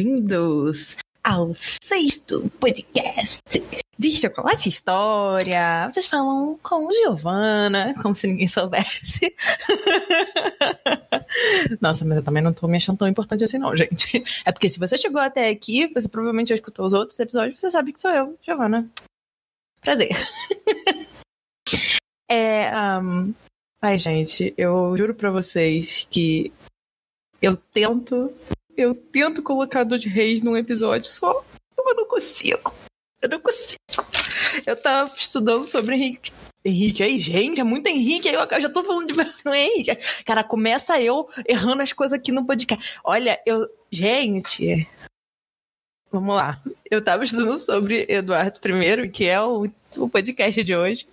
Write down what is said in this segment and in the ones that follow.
bem-vindos ao sexto podcast de Chocolate História. Vocês falam com Giovana, como se ninguém soubesse. Nossa, mas eu também não tô me achando tão importante assim, não, gente. É porque se você chegou até aqui, você provavelmente já escutou os outros episódios, você sabe que sou eu, Giovana. Prazer. é. Um... Ai, gente, eu juro pra vocês que eu tento eu tento colocar Dor de Reis num episódio só, eu não consigo. Eu não consigo. Eu tava estudando sobre Henrique. Henrique, aí, gente, é muito Henrique. Aí eu já tô falando de. Não é Henrique. Cara, começa eu errando as coisas aqui no podcast. Olha, eu. Gente. Vamos lá. Eu tava estudando sobre Eduardo I, que é o, o podcast de hoje.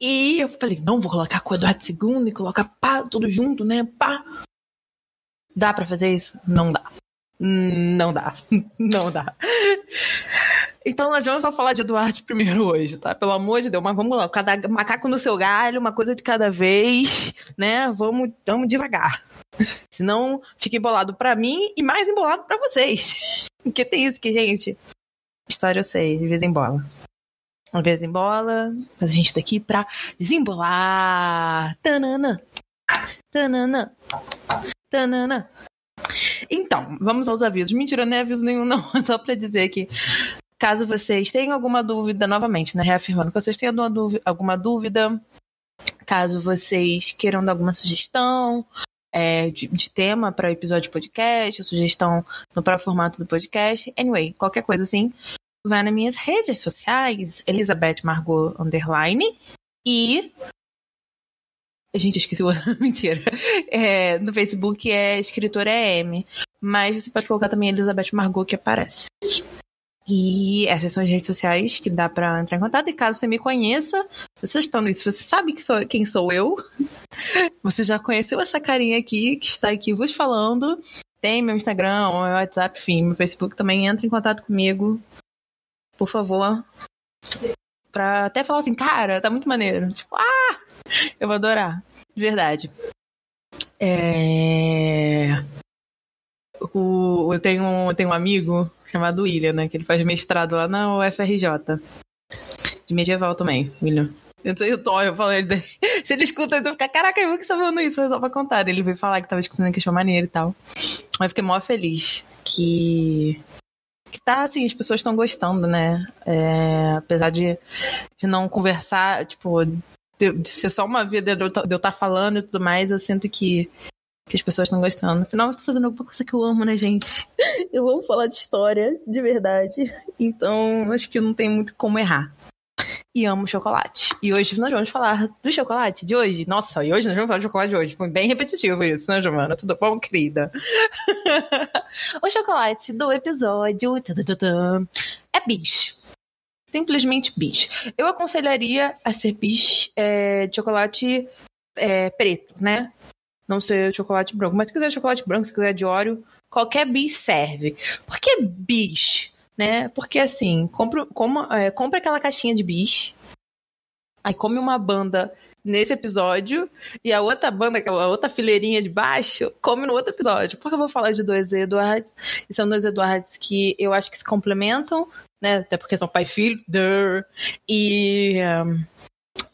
E eu falei, não, vou colocar com o Eduardo II e colocar pá, tudo junto, né? Pá. Dá para fazer isso? Não dá. Não dá. Não dá. Então nós vamos falar de Eduardo primeiro hoje, tá? Pelo amor de Deus, mas vamos lá. Cada macaco no seu galho, uma coisa de cada vez, né? Vamos, vamos devagar. Senão fica embolado para mim e mais embolado para vocês. Porque tem isso que, gente, história eu sei, de vez em bola. Às vezes embola, mas a gente tá aqui pra desembolar. Tanana. Tanana. Tanana. Então, vamos aos avisos. Mentira, não é aviso nenhum, não. Só para dizer que, caso vocês tenham alguma dúvida, novamente, né? Reafirmando que vocês tenham alguma dúvida, caso vocês queiram dar alguma sugestão é, de, de, tema para episódio de podcast, ou sugestão no próprio formato do podcast. Anyway, qualquer coisa assim, vai nas minhas redes sociais, Elizabeth Margot Underline. E Gente, esqueci o. Mentira. É, no Facebook é escritora M. Mas você pode colocar também Elizabeth Margot que aparece. E essas são as redes sociais que dá para entrar em contato. E caso você me conheça, vocês estão nisso, você sabe que sou, quem sou eu. Você já conheceu essa carinha aqui que está aqui vos falando. Tem meu Instagram, meu WhatsApp, enfim, meu Facebook também. Entra em contato comigo, por favor. Pra até falar assim, cara, tá muito maneiro. Tipo, ah! Eu vou adorar. De verdade. É... O, eu, tenho um, eu tenho um amigo chamado William, né? Que ele faz mestrado lá na UFRJ. De medieval também, William. Eu sei o Tom, eu falei dele. Se ele escuta, ele fica, caraca, eu que tá falando isso, foi só pra contar. Ele veio falar que tava escutando que achou maneiro e tal. Mas eu fiquei mó feliz que. Que tá assim, as pessoas estão gostando, né? É, apesar de, de não conversar, tipo, de, de ser só uma vida de eu estar tá falando e tudo mais, eu sinto que, que as pessoas estão gostando. Afinal, eu tô fazendo alguma coisa que eu amo, né, gente? Eu amo falar de história, de verdade. Então, acho que não tem muito como errar. E amo chocolate. E hoje nós vamos falar do chocolate de hoje. Nossa, e hoje nós vamos falar do chocolate de hoje. Foi bem repetitivo isso, né, Giovana? Tudo bom, querida? o chocolate do episódio é bicho simplesmente bis. Eu aconselharia a ser bis é, de chocolate é, preto, né? Não ser chocolate branco. Mas se quiser chocolate branco, se quiser de óleo, qualquer bis serve. Por que bis? Né? Porque assim, compra, como, é, compra aquela caixinha de bis, aí come uma banda nesse episódio e a outra banda, a outra fileirinha de baixo, come no outro episódio. Porque eu vou falar de dois Eduards, e são dois Eduards que eu acho que se complementam, né? Até porque são pai e filho. E. Um,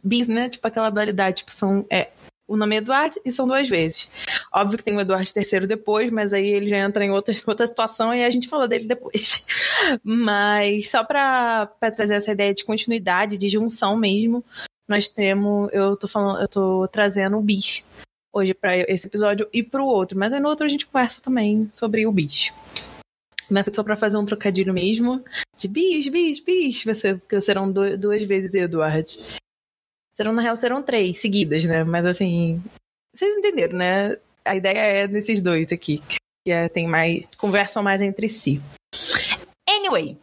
bis, né? Tipo aquela dualidade. Tipo, são. É, o nome é Eduardo e são duas vezes. Óbvio que tem o Eduardo III depois, mas aí ele já entra em outra, outra situação e a gente fala dele depois. Mas só para trazer essa ideia de continuidade, de junção mesmo, nós temos. Eu tô falando, eu tô trazendo o bis hoje para esse episódio e para o outro. Mas aí no outro a gente conversa também sobre o bis. Mas só pra fazer um trocadilho mesmo. De bis, bis, bis. Você, serão do, duas vezes Eduardo. Serão, na real, serão três seguidas, né? Mas assim. Vocês entenderam, né? A ideia é nesses dois aqui. Que é, tem mais. Conversam mais entre si. Anyway,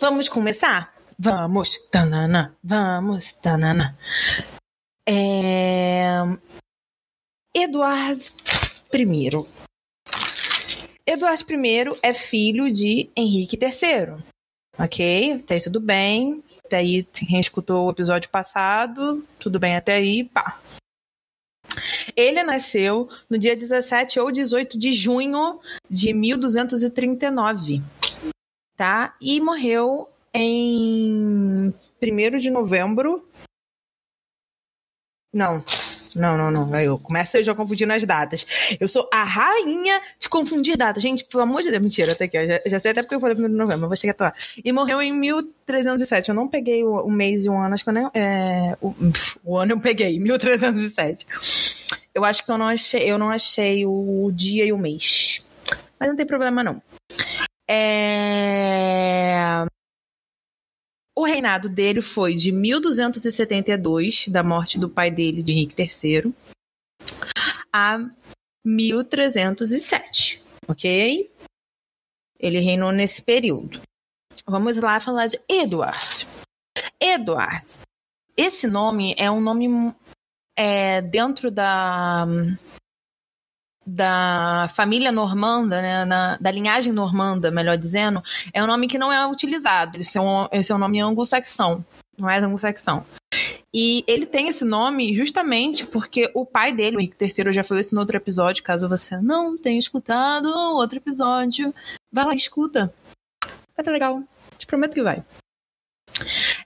vamos começar? Vamos, tanana, vamos, tanana. É... Eduardo I Eduardo I é filho de Henrique III. Ok? Até aí tudo bem. Até aí, quem escutou o episódio passado, tudo bem até aí, pá. Ele nasceu no dia 17 ou 18 de junho de 1239, tá? E morreu em 1 de novembro. Não, não, não, não. Eu começo já confundindo as datas. Eu sou a rainha de confundir datas. Gente, pelo amor de Deus, mentira, até aqui. Já, já sei até porque eu falei 1 de novembro, vou chegar até lá. E morreu em 1307. Eu não peguei o, o mês e o ano, acho que eu nem. É, o, o, ano eu peguei, 1307. Eu acho que eu não achei, eu não achei o dia e o mês. Mas não tem problema, não. É... O reinado dele foi de 1272, da morte do pai dele, de Henrique III, a 1307, ok? Ele reinou nesse período. Vamos lá falar de Edward. Edward. Esse nome é um nome é, dentro da da família normanda, né, na, da linhagem normanda, melhor dizendo, é um nome que não é utilizado. Esse é um, esse é um nome anglo-saxão, não é anglo-saxão. E ele tem esse nome justamente porque o pai dele, o Henrique III, eu já falei isso no outro episódio, caso você não tenha escutado o outro episódio, vai lá e escuta. Vai ser legal. Te prometo que vai.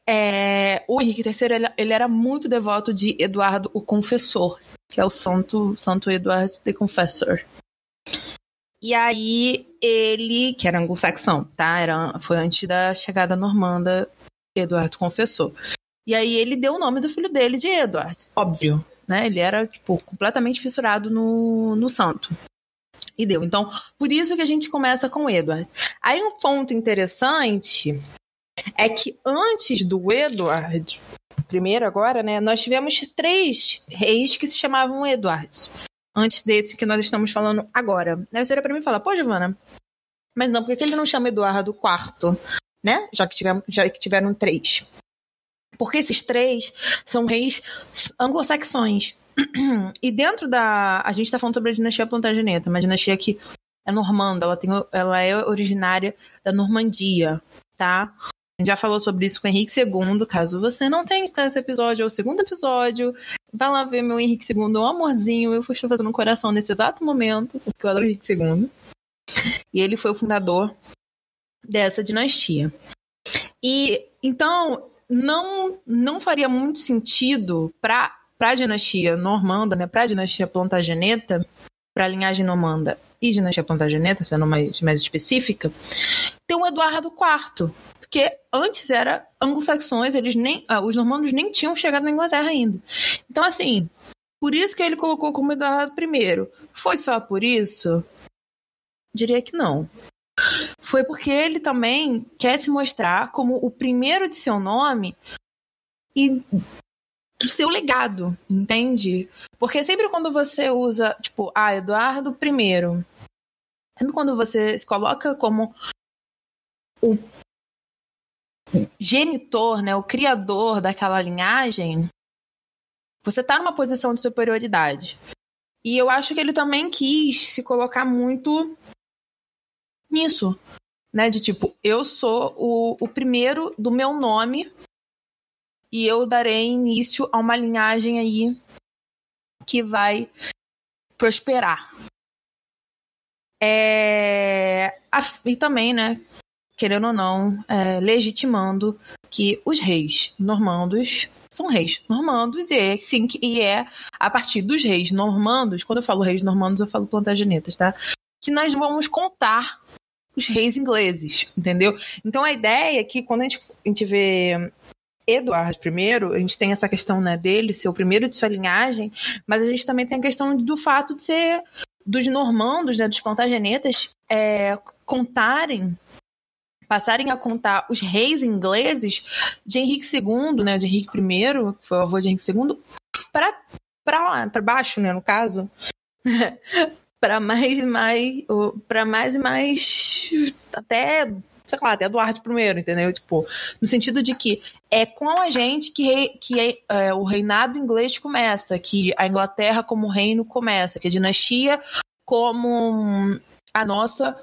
É, o Henrique III ele, ele, era muito devoto de Eduardo o Confessor, que é o Santo, Santo Eduardo the Confessor. E aí ele, que era anglo-saxão, tá? Era, foi antes da chegada normanda, Eduardo Confessor. E aí ele deu o nome do filho dele de Eduardo, óbvio, né? Ele era, tipo, completamente fissurado no, no santo. E deu. Então, por isso que a gente começa com Edward. Aí um ponto interessante é que antes do Edward, primeiro agora, né, nós tivemos três reis que se chamavam Eduardos. Antes desse que nós estamos falando agora. Aí você olha pra mim e fala, pô, Giovana, mas não, por que ele não chama Eduardo IV, né? Já que, tivemos, já que tiveram três. Porque esses três são reis anglo-saxões. E dentro da. A gente está falando sobre a dinastia Plantageneta, uma dinastia que é normanda, ela, tem, ela é originária da Normandia, tá? Gente já falou sobre isso com o Henrique II. Caso você não tenha esse episódio, é o segundo episódio. Vai lá ver meu Henrique II, um amorzinho. Eu estou fazendo um coração nesse exato momento, porque eu adoro o Henrique II. E ele foi o fundador dessa dinastia. E então não não faria muito sentido para para a dinastia normanda, né, para a dinastia plantageneta, para a linhagem normanda e dinastia plantageneta, sendo mais, mais específica, ter um Eduardo IV, porque antes era anglo-saxões, eles nem, ah, os normandos nem tinham chegado na Inglaterra ainda. Então, assim, por isso que ele colocou como Eduardo I. Foi só por isso? Diria que não. Foi porque ele também quer se mostrar como o primeiro de seu nome e do seu legado, entende? Porque sempre quando você usa, tipo, ah, Eduardo I, quando você se coloca como o genitor, né, o criador daquela linhagem, você está numa posição de superioridade. E eu acho que ele também quis se colocar muito nisso, né, de tipo, eu sou o, o primeiro do meu nome e eu darei início a uma linhagem aí que vai prosperar. É... E também, né, querendo ou não, é, legitimando que os reis normandos são reis normandos e é, sim, e é a partir dos reis normandos, quando eu falo reis normandos, eu falo plantagenetas, tá? Que nós vamos contar os reis ingleses, entendeu? Então a ideia é que quando a gente, a gente vê Eduardo I, a gente tem essa questão né, dele ser o primeiro de sua linhagem, mas a gente também tem a questão do fato de ser dos normandos, né, dos plantagenetas, é, contarem passarem a contar os reis ingleses de Henrique II, né, de Henrique I, que foi o avô de Henrique II, para para lá, para baixo, né, no caso, para mais e mais, para mais e mais até sei lá, até Eduardo I, entendeu? Tipo, no sentido de que é com a gente que, que é, é, o reinado inglês começa, que a Inglaterra como reino começa, que a dinastia como a nossa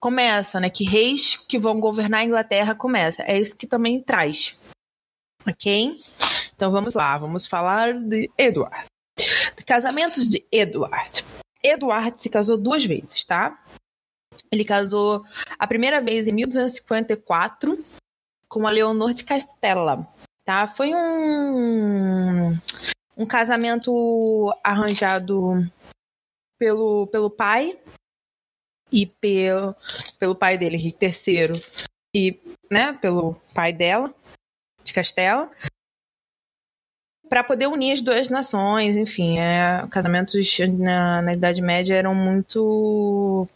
começa, né? Que reis que vão governar a Inglaterra começa. É isso que também traz. Ok? Então vamos lá, vamos falar de Edward. Casamentos de Edward. Edward se casou duas vezes, tá? Ele casou a primeira vez em 1254 com a Leonor de Castela, tá? Foi um um casamento arranjado pelo, pelo pai e pelo, pelo pai dele, Henrique III, e né, pelo pai dela, de Castela, para poder unir as duas nações, enfim, é, casamentos na, na Idade Média eram muito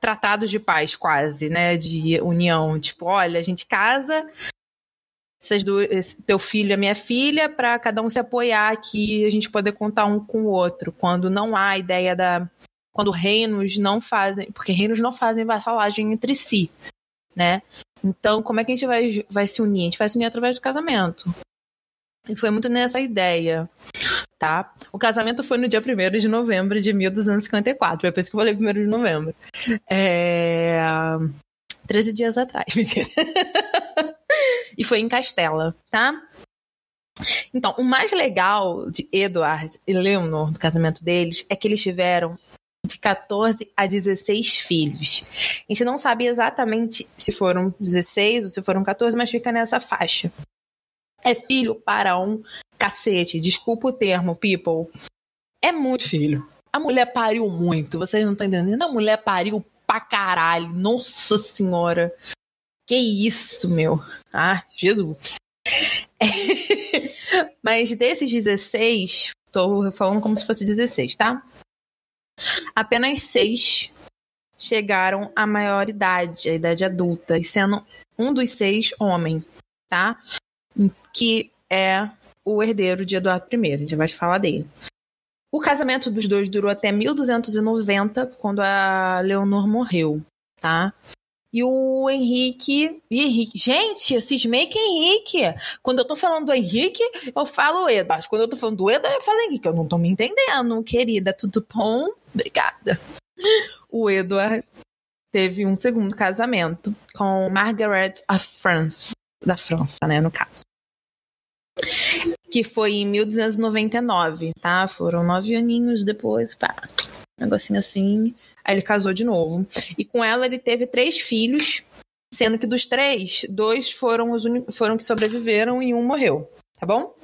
tratados de paz, quase, né, de união, tipo, olha, a gente casa essas duas, teu filho e a minha filha, para cada um se apoiar aqui e a gente poder contar um com o outro. Quando não há ideia da. Quando reinos não fazem. Porque reinos não fazem vassalagem entre si, né? Então, como é que a gente vai, vai se unir? A gente vai se unir através do casamento. E foi muito nessa ideia, tá? O casamento foi no dia 1 de novembro de 1254. Foi por isso que eu falei 1 de novembro. É... 13 dias atrás, mentira. e foi em Castela, tá? Então, o mais legal de Edward e Leonor, do casamento deles, é que eles tiveram de 14 a 16 filhos. A gente não sabe exatamente se foram 16 ou se foram 14, mas fica nessa faixa. É filho para um cacete. Desculpa o termo, people. É muito filho. A mulher pariu muito, vocês não estão entendendo? A mulher pariu pra caralho. Nossa senhora. Que isso, meu. Ah, Jesus. Mas desses 16, tô falando como se fosse 16, tá? Apenas seis chegaram à maioridade, à idade adulta, e sendo um dos seis homem, tá? Que é o herdeiro de Eduardo I, a gente vai falar dele. O casamento dos dois durou até 1290, quando a Leonor morreu, tá? E o Henrique. E Henrique. Gente, eu cismei que é Henrique. Quando eu tô falando do Henrique, eu falo Eda. Quando eu tô falando do Eda, eu falo Henrique. Eu não tô me entendendo, querida. Tudo bom? Obrigada. O Edward teve um segundo casamento com Margaret of France. Da França, né, no caso. Que foi em 1299, tá? Foram nove aninhos depois, pá. Negocinho assim. Aí ele casou de novo. E com ela ele teve três filhos, sendo que dos três, dois foram os foram que sobreviveram e um morreu. Tá bom?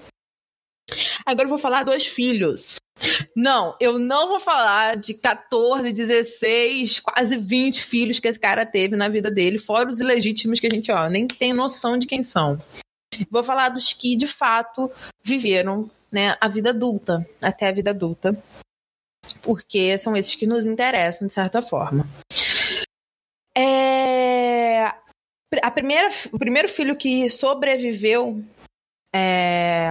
Agora eu vou falar dos filhos. Não, eu não vou falar de 14, 16, quase 20 filhos que esse cara teve na vida dele, fora os ilegítimos que a gente, ó, nem tem noção de quem são. Vou falar dos que de fato viveram, né, a vida adulta, até a vida adulta porque são esses que nos interessam, de certa forma. É... A primeira, o primeiro filho que sobreviveu. É...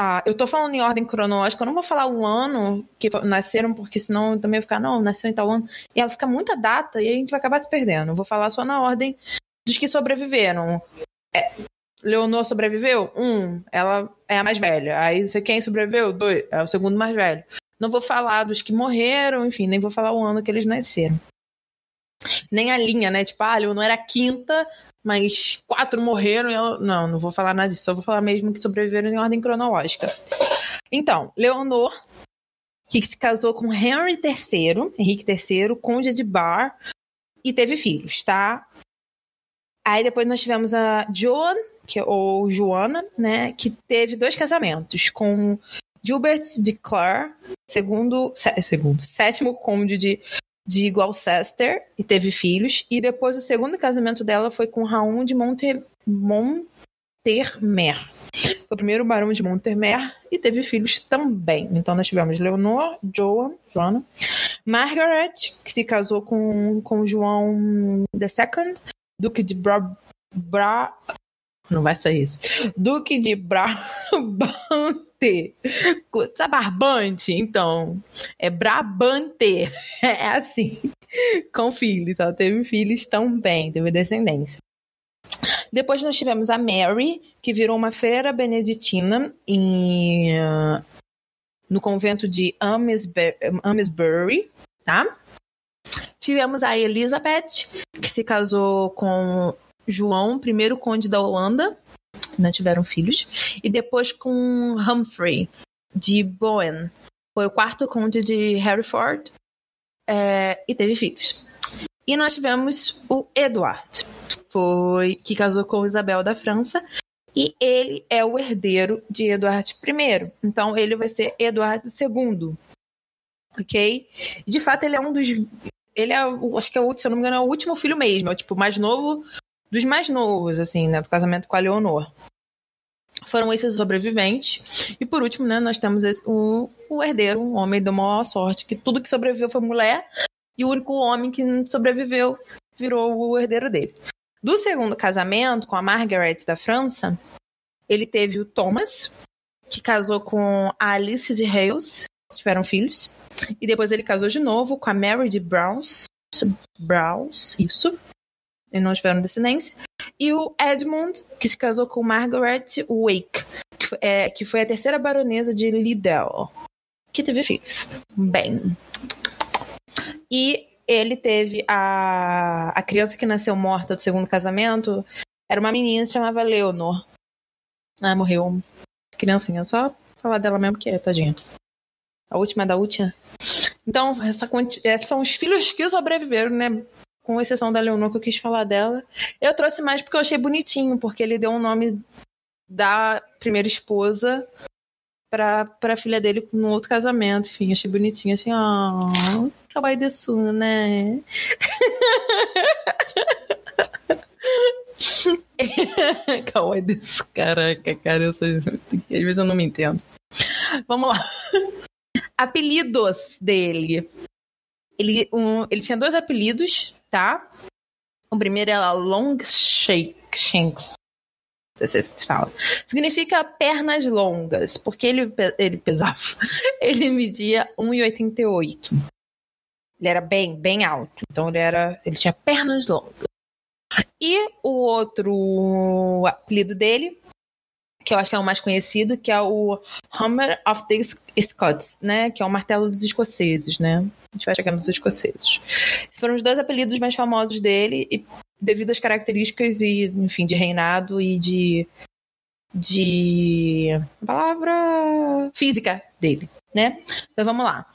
Ah, eu tô falando em ordem cronológica, eu não vou falar o ano que nasceram, porque senão também vou ficar, não, nasceu em tal ano. E ela fica muita data e a gente vai acabar se perdendo. Vou falar só na ordem dos que sobreviveram. É, Leonor sobreviveu? Um, ela é a mais velha. Aí quem sobreviveu? Dois, é o segundo mais velho. Não vou falar dos que morreram, enfim, nem vou falar o ano que eles nasceram. Nem a linha, né? Tipo, ah, Leonor era quinta, mas quatro morreram. Ela... Não, não vou falar nada disso. Só vou falar mesmo que sobreviveram em ordem cronológica. Então, Leonor, que se casou com Henry III, Henrique III, conde de Bar, e teve filhos, tá? Aí depois nós tivemos a Joan, que, ou Joana, né, que teve dois casamentos com Gilbert de Clare, segundo, segundo, sétimo conde de, de Gloucester e teve filhos. E depois o segundo casamento dela foi com Raul de Monter, Montermer. Foi o primeiro barão de Montermer e teve filhos também. Então nós tivemos Leonor, Joan, Joana, Margaret, que se casou com, com João II, Duque de Bra, Bra não vai sair isso. Duque de Brabante. Sabe barbante? Então, é Brabante. É assim. Com filhos, tá? Teve filhos também, teve descendência. Depois nós tivemos a Mary, que virou uma freira beneditina em, no convento de Amesbury, tá? Tivemos a Elizabeth, que se casou com João, primeiro conde da Holanda, não tiveram filhos, e depois com Humphrey, de Bowen. Foi o quarto conde de Hereford é, e teve filhos. E nós tivemos o Edward, foi que casou com Isabel da França e ele é o herdeiro de Eduardo I. Então ele vai ser Eduardo II. Ok? De fato, ele é um dos. Ele é, acho que é o, se eu não me engano, é o último filho mesmo. É o tipo mais novo dos mais novos, assim, né? Do casamento com a Leonor. Foram esses sobreviventes. E por último, né, nós temos esse, o, o herdeiro, um homem da maior sorte, que tudo que sobreviveu foi mulher, e o único homem que sobreviveu virou o herdeiro dele. Do segundo casamento, com a Margaret da França, ele teve o Thomas, que casou com a Alice de Hales, tiveram filhos. E depois ele casou de novo com a Mary de Browns. Browns, isso. E não tiveram descendência. E o Edmund, que se casou com Margaret Wake, que foi, é, que foi a terceira baronesa de Liddell, que teve filhos. Bem. E ele teve a, a criança que nasceu morta do segundo casamento, era uma menina se chamava Leonor. Ah, morreu. Criancinha, só falar dela mesmo que é, tadinha. A última da última. Então, essa, é, são os filhos que sobreviveram, né? Com exceção da Leonor, que eu quis falar dela. Eu trouxe mais porque eu achei bonitinho, porque ele deu um nome da primeira esposa pra, pra filha dele no outro casamento. Enfim, achei bonitinho, assim, ó. Kawaii desu, né? Kawaii desu, caraca, cara, eu sou... às vezes eu não me entendo. Vamos lá. Apelidos dele. Ele, um, ele tinha dois apelidos, tá? O primeiro é Long Shanks. Não sei se se fala. Significa pernas longas, porque ele, ele pesava. Ele media 1,88. Ele era bem, bem alto. Então ele era. Ele tinha pernas longas. E o outro apelido dele, que eu acho que é o mais conhecido, que é o Hammer of the Scots, né? Que é o martelo dos escoceses, né? A gente vai chegar nos escoceses. Esses foram os dois apelidos mais famosos dele, e devido às características e, enfim, de reinado e de de palavra física dele, né? Então vamos lá.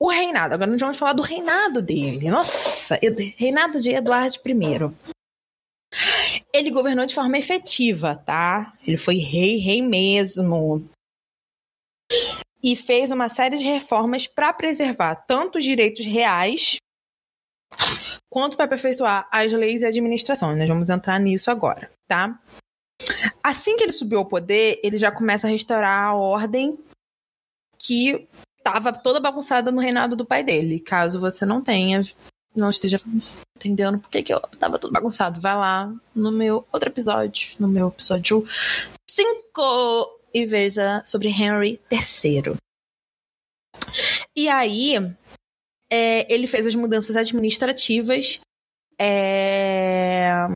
O reinado, agora nós vamos falar do reinado dele. Nossa, reinado de Eduardo I. Ele governou de forma efetiva, tá? Ele foi rei, rei mesmo. E fez uma série de reformas para preservar tanto os direitos reais quanto para aperfeiçoar as leis e a administração. Nós vamos entrar nisso agora, tá? Assim que ele subiu ao poder, ele já começa a restaurar a ordem que estava toda bagunçada no reinado do pai dele. Caso você não tenha, não esteja entendendo por que, que eu tava tudo bagunçado, vai lá no meu outro episódio, no meu episódio 5, e veja sobre Henry III. E aí, é, ele fez as mudanças administrativas. É,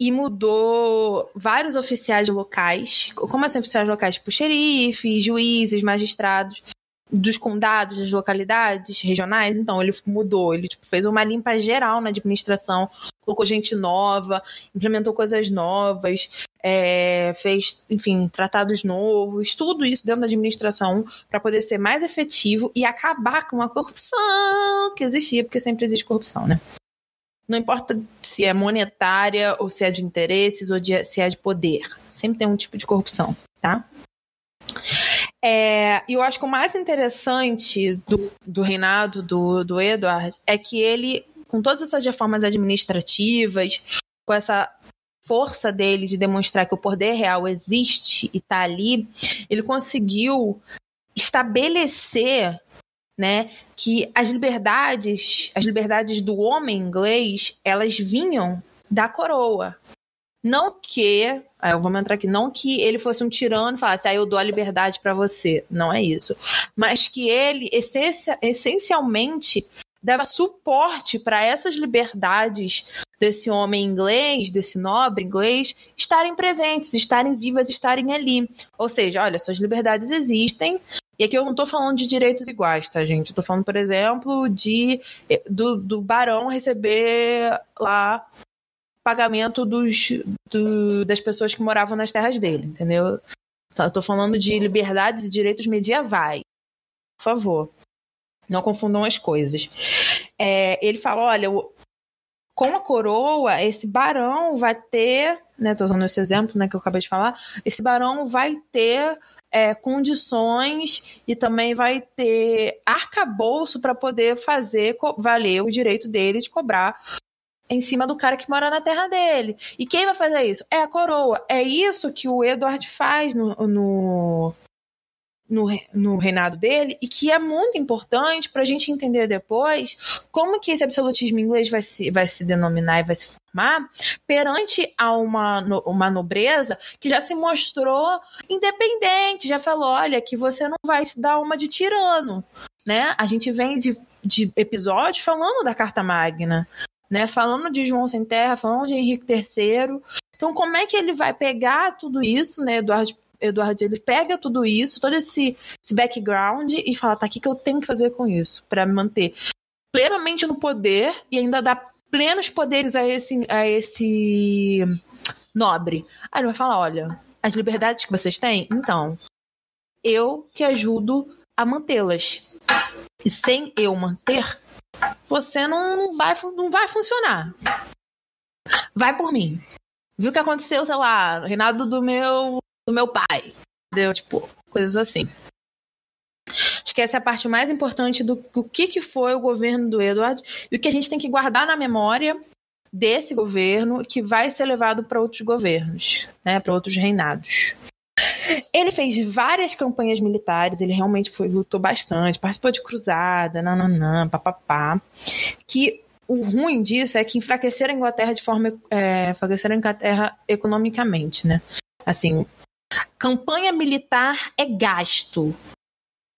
e mudou vários oficiais locais. Como assim oficiais locais? Tipo xerifes, juízes, magistrados dos condados, das localidades regionais. Então, ele mudou, ele tipo, fez uma limpa geral na administração, colocou gente nova, implementou coisas novas, é, fez, enfim, tratados novos, tudo isso dentro da administração para poder ser mais efetivo e acabar com a corrupção que existia, porque sempre existe corrupção, né? Não importa se é monetária ou se é de interesses ou de, se é de poder. Sempre tem um tipo de corrupção, tá? É, e eu acho que o mais interessante do, do reinado do, do Edward é que ele, com todas essas reformas administrativas, com essa força dele de demonstrar que o poder real existe e está ali, ele conseguiu estabelecer né, que as liberdades, as liberdades do homem inglês, elas vinham da coroa. Não que, eu vou entrar aqui, não que ele fosse um tirano e falasse, ah, eu dou a liberdade para você. Não é isso. Mas que ele, essencialmente, dava suporte para essas liberdades desse homem inglês, desse nobre inglês, estarem presentes, estarem vivas, estarem ali. Ou seja, olha, suas liberdades existem, e aqui eu não estou falando de direitos iguais, tá, gente? Eu tô falando, por exemplo, de do, do barão receber lá pagamento dos, do, das pessoas que moravam nas terras dele, entendeu? Então, eu tô falando de liberdades e direitos medievais. Por favor. Não confundam as coisas. É, ele fala: olha, com a coroa, esse barão vai ter, né? Tô usando esse exemplo, né, que eu acabei de falar. Esse barão vai ter é, condições e também vai ter arcabouço para poder fazer valer o direito dele de cobrar em cima do cara que mora na terra dele. E quem vai fazer isso? É a coroa. É isso que o Edward faz no, no, no, no reinado dele e que é muito importante para a gente entender depois como que esse absolutismo inglês vai se, vai se denominar e vai se formar perante a uma, uma nobreza que já se mostrou independente, já falou, olha, que você não vai se dar uma de tirano, né? A gente vem de, de episódios falando da Carta Magna, né? Falando de João Sem Terra, falando de Henrique III. Então, como é que ele vai pegar tudo isso, né, Eduardo Eduardo ele pega tudo isso, todo esse, esse background e fala, tá, o que, que eu tenho que fazer com isso para me manter plenamente no poder e ainda dar plenos poderes a esse, a esse nobre. Aí ele vai falar, olha, as liberdades que vocês têm, então, eu que ajudo a mantê-las. E sem eu manter, você não vai, não vai funcionar. Vai por mim. Viu o que aconteceu, sei lá, reinado do meu do meu pai. Entendeu? Tipo, coisas assim. Acho que essa é a parte mais importante do, do que, que foi o governo do Edward e o que a gente tem que guardar na memória desse governo que vai ser levado para outros governos, né, para outros reinados. Ele fez várias campanhas militares, ele realmente foi, lutou bastante, participou de cruzada, nananã, papapá. Que o ruim disso é que enfraqueceram a Inglaterra de forma. É, enfraqueceram a Inglaterra economicamente, né? Assim, Campanha militar é gasto.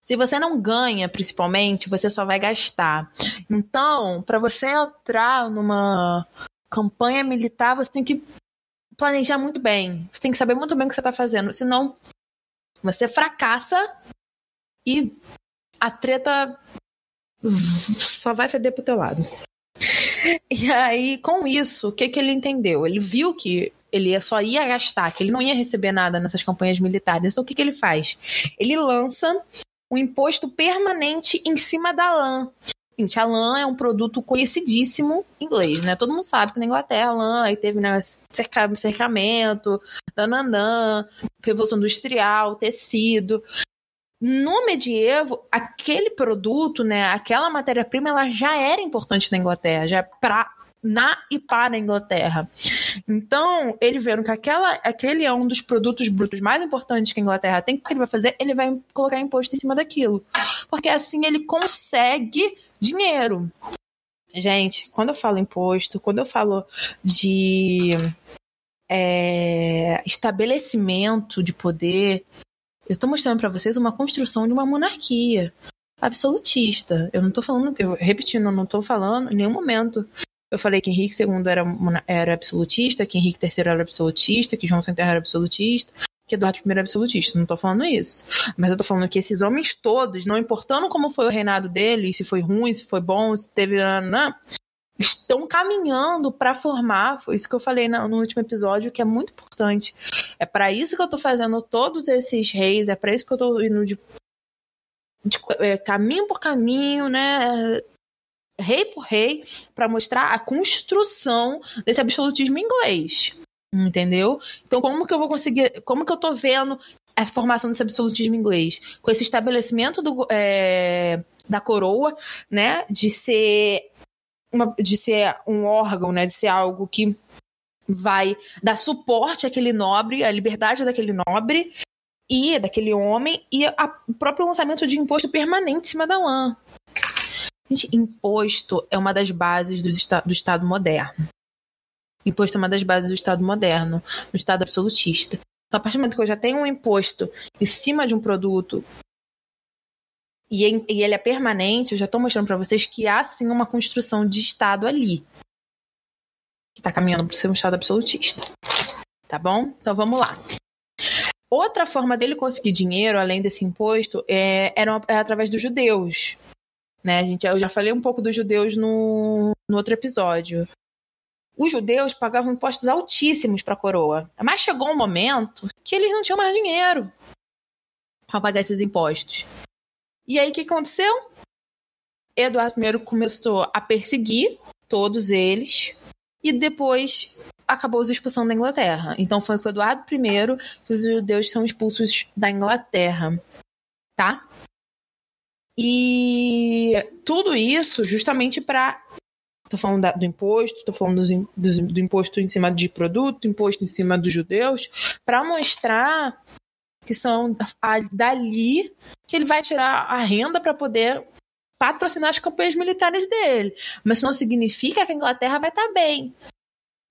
Se você não ganha, principalmente, você só vai gastar. Então, para você entrar numa campanha militar, você tem que planejar muito bem. Você tem que saber muito bem o que você está fazendo. Senão, você fracassa e a treta só vai feder pro teu lado. E aí, com isso, o que, que ele entendeu? Ele viu que ele só ia gastar, que ele não ia receber nada nessas campanhas militares. Então o que, que ele faz? Ele lança um imposto permanente em cima da lã. Gente, a lã é um produto conhecidíssimo inglês, né? Todo mundo sabe que na Inglaterra a lã aí teve né, cerca, cercamento, dananã, revolução industrial, tecido. No medievo, aquele produto, né, aquela matéria-prima, ela já era importante na Inglaterra, já para na e para a Inglaterra. Então, ele vendo que aquela, aquele é um dos produtos brutos mais importantes que a Inglaterra tem, o que ele vai fazer? Ele vai colocar imposto em cima daquilo. Porque assim ele consegue dinheiro. Gente, quando eu falo imposto, quando eu falo de é, estabelecimento de poder, eu estou mostrando para vocês uma construção de uma monarquia absolutista. Eu não estou falando, eu, repetindo, eu não estou falando em nenhum momento eu falei que Henrique II era, era absolutista, que Henrique III era absolutista, que João Sem era absolutista, que Eduardo I era absolutista. Não tô falando isso. Mas eu tô falando que esses homens todos, não importando como foi o reinado dele, se foi ruim, se foi bom, se teve. Não, estão caminhando para formar, foi isso que eu falei no último episódio, que é muito importante. É para isso que eu tô fazendo todos esses reis, é para isso que eu tô indo de, de é, caminho por caminho, né? rei por rei, para mostrar a construção desse absolutismo inglês. Entendeu? Então, como que eu vou conseguir. Como que eu tô vendo a formação desse absolutismo inglês? Com esse estabelecimento do, é, da coroa, né? De ser. Uma, de ser um órgão, né? De ser algo que vai dar suporte àquele nobre, à liberdade daquele nobre e daquele homem, e o próprio lançamento de imposto permanente em cima da lã. Gente, imposto é uma das bases do, esta do Estado moderno. Imposto é uma das bases do Estado moderno, do Estado absolutista. Então, a partir do momento que eu já tenho um imposto em cima de um produto e, ele é permanente, eu já estou mostrando para vocês que há sim uma construção de Estado ali. Que está caminhando para ser um Estado absolutista. Tá bom? Então vamos lá. Outra forma dele conseguir dinheiro, além desse imposto, é, era, é através dos judeus. Né? Gente, eu já falei um pouco dos judeus no, no outro episódio. Os judeus pagavam impostos altíssimos para a coroa. Mas chegou um momento que eles não tinham mais dinheiro para pagar esses impostos. E aí o que aconteceu? Eduardo I começou a perseguir todos eles e depois acabou os expulsando da Inglaterra. Então foi com Eduardo I que os judeus são expulsos da Inglaterra, tá? E tudo isso justamente para Tô falando da, do imposto, tô falando do, do, do, imposto em cima de produto, imposto em cima dos judeus, para mostrar que são a, dali que ele vai tirar a renda para poder patrocinar as campanhas militares dele. Mas isso não significa que a Inglaterra vai estar tá bem.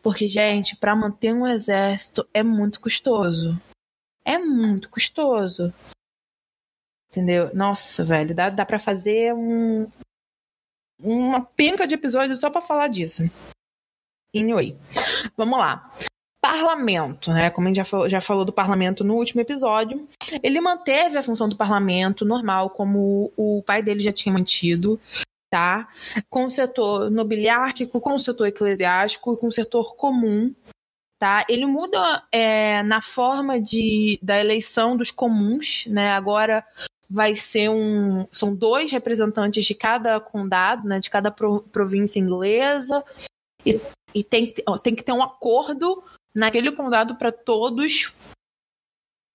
Porque, gente, para manter um exército é muito custoso. É muito custoso. Entendeu? Nossa, velho, dá, dá para fazer um, uma penca de episódios só para falar disso. Anyway, vamos lá. Parlamento, né? Como a gente já falou, já falou do parlamento no último episódio, ele manteve a função do parlamento normal, como o pai dele já tinha mantido, tá? Com o setor nobiliárquico, com o setor eclesiástico e com o setor comum, tá? Ele muda é, na forma de, da eleição dos comuns, né? Agora vai ser um. São dois representantes de cada condado, né, de cada pro, província inglesa, e, e tem, tem que ter um acordo naquele condado para todos.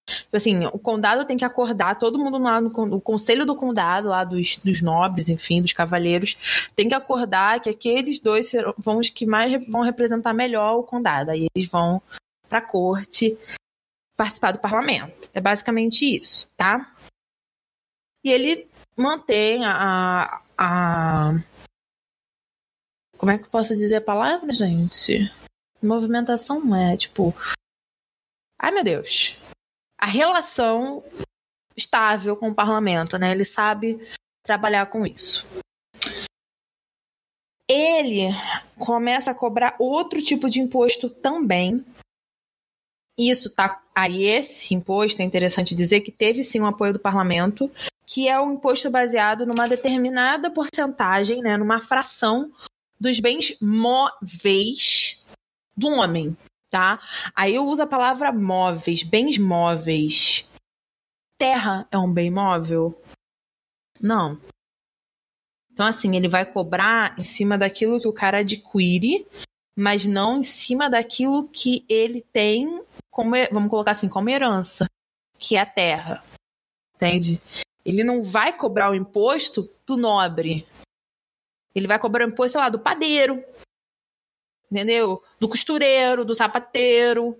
Tipo assim, o condado tem que acordar, todo mundo lá no o conselho do condado, lá dos, dos nobres, enfim, dos cavaleiros, tem que acordar que aqueles dois vão os que mais vão representar melhor o condado. Aí eles vão para a corte participar do parlamento. É basicamente isso, tá? E ele mantém a, a. Como é que eu posso dizer a palavra, gente? Movimentação não é, tipo. Ai, meu Deus. A relação estável com o parlamento, né? Ele sabe trabalhar com isso. Ele começa a cobrar outro tipo de imposto também. Isso tá aí esse imposto é interessante dizer que teve sim o apoio do parlamento que é o imposto baseado numa determinada porcentagem, né, numa fração dos bens móveis do homem, tá? Aí eu uso a palavra móveis, bens móveis. Terra é um bem móvel? Não. Então, assim, ele vai cobrar em cima daquilo que o cara adquire, mas não em cima daquilo que ele tem como, vamos colocar assim, como herança, que é a terra. Entende? Ele não vai cobrar o imposto do nobre. Ele vai cobrar o imposto, sei lá, do padeiro. Entendeu? Do costureiro, do sapateiro.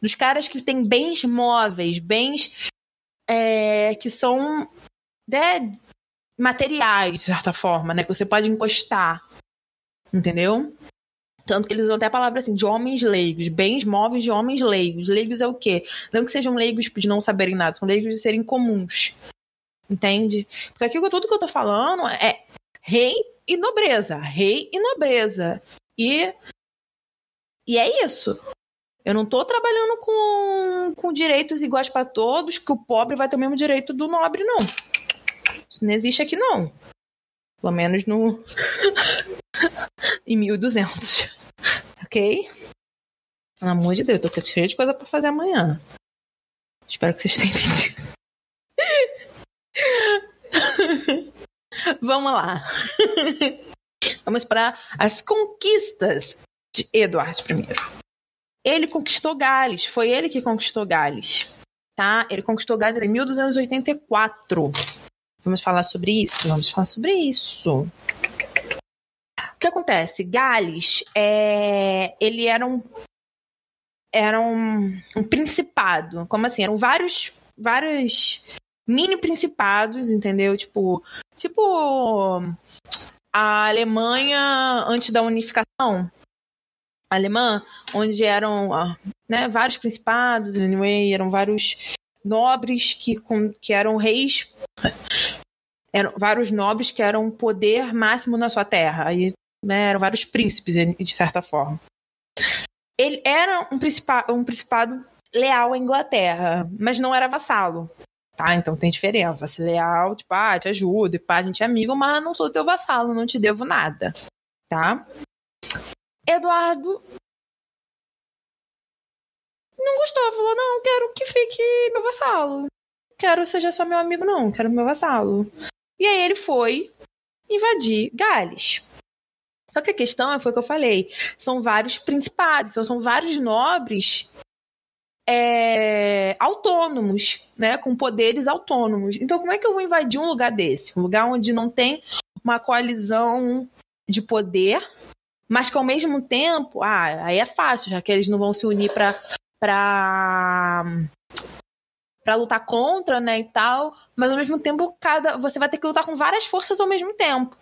Dos caras que têm bens móveis, bens é, que são né, materiais, de certa forma, né? Que você pode encostar. Entendeu? Tanto que eles usam até a palavra assim, de homens leigos, bens móveis de homens leigos. Leigos é o quê? Não que sejam leigos de não saberem nada, são leigos de serem comuns. Entende? Porque tudo que eu tô falando é rei e nobreza. Rei e nobreza. E, e é isso. Eu não tô trabalhando com, com direitos iguais para todos, que o pobre vai ter o mesmo direito do nobre, não. Isso não existe aqui, não. Pelo menos no. em 1200. Ok? Pelo amor de Deus, eu tô cheio de coisa para fazer amanhã. Espero que vocês tenham entendido. Vamos lá. Vamos para as conquistas de Eduardo I. Ele conquistou Gales, foi ele que conquistou Gales, tá? Ele conquistou Gales em 1284. Vamos falar sobre isso? Vamos falar sobre isso. O que acontece? Gales, é... ele era um era um, um principado, como assim? Eram vários vários mini principados, entendeu? Tipo, tipo a Alemanha antes da unificação alemã, onde eram né, vários principados, anyway, eram vários nobres que, que eram reis, eram vários nobres que eram poder máximo na sua terra, aí né, eram vários príncipes, de certa forma. Ele era um, principado, um principado leal à Inglaterra, mas não era vassalo tá? Então tem diferença. Se leal, tipo, ah, te ajudo, e pá, a gente é amigo, mas não sou teu vassalo, não te devo nada, tá? Eduardo não gostou, falou: não, quero que fique meu vassalo. Quero seja só meu amigo, não, quero meu vassalo. E aí ele foi invadir Gales. Só que a questão foi o que eu falei: são vários principados, então são vários nobres é, autônomos, né? Com poderes autônomos. Então, como é que eu vou invadir um lugar desse? Um lugar onde não tem uma coalizão de poder, mas que ao mesmo tempo, ah, aí é fácil, já que eles não vão se unir para para para lutar contra, né, e tal, mas ao mesmo tempo cada você vai ter que lutar com várias forças ao mesmo tempo.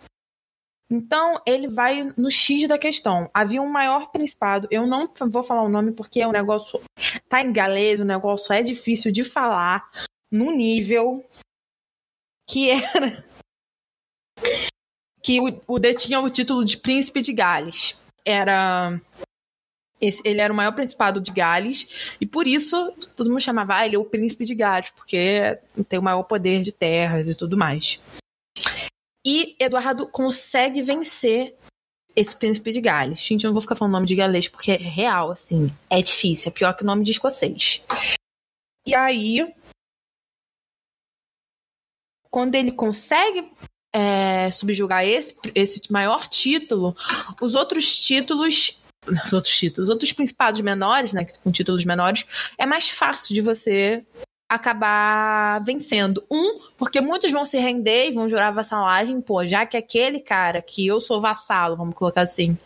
Então, ele vai no X da questão. Havia um maior principado. Eu não vou falar o nome porque é um negócio. Tá em galês, o negócio é difícil de falar. No nível. Que era. Que o, o detinha o título de Príncipe de Gales. Era. Esse, ele era o maior principado de Gales, e por isso todo mundo chamava ah, ele é o príncipe de Gales, porque tem o maior poder de terras e tudo mais. E Eduardo consegue vencer esse príncipe de Gales. Gente, eu não vou ficar falando nome de galês porque é real, assim. É difícil, é pior que o nome de escocês. E aí, quando ele consegue é, subjugar esse, esse maior título, os outros títulos. Os outros títulos, os outros principados menores, né, com títulos menores, é mais fácil de você acabar vencendo. Um, porque muitos vão se render e vão jurar vassalagem, pô, já que aquele cara que eu sou vassalo, vamos colocar assim,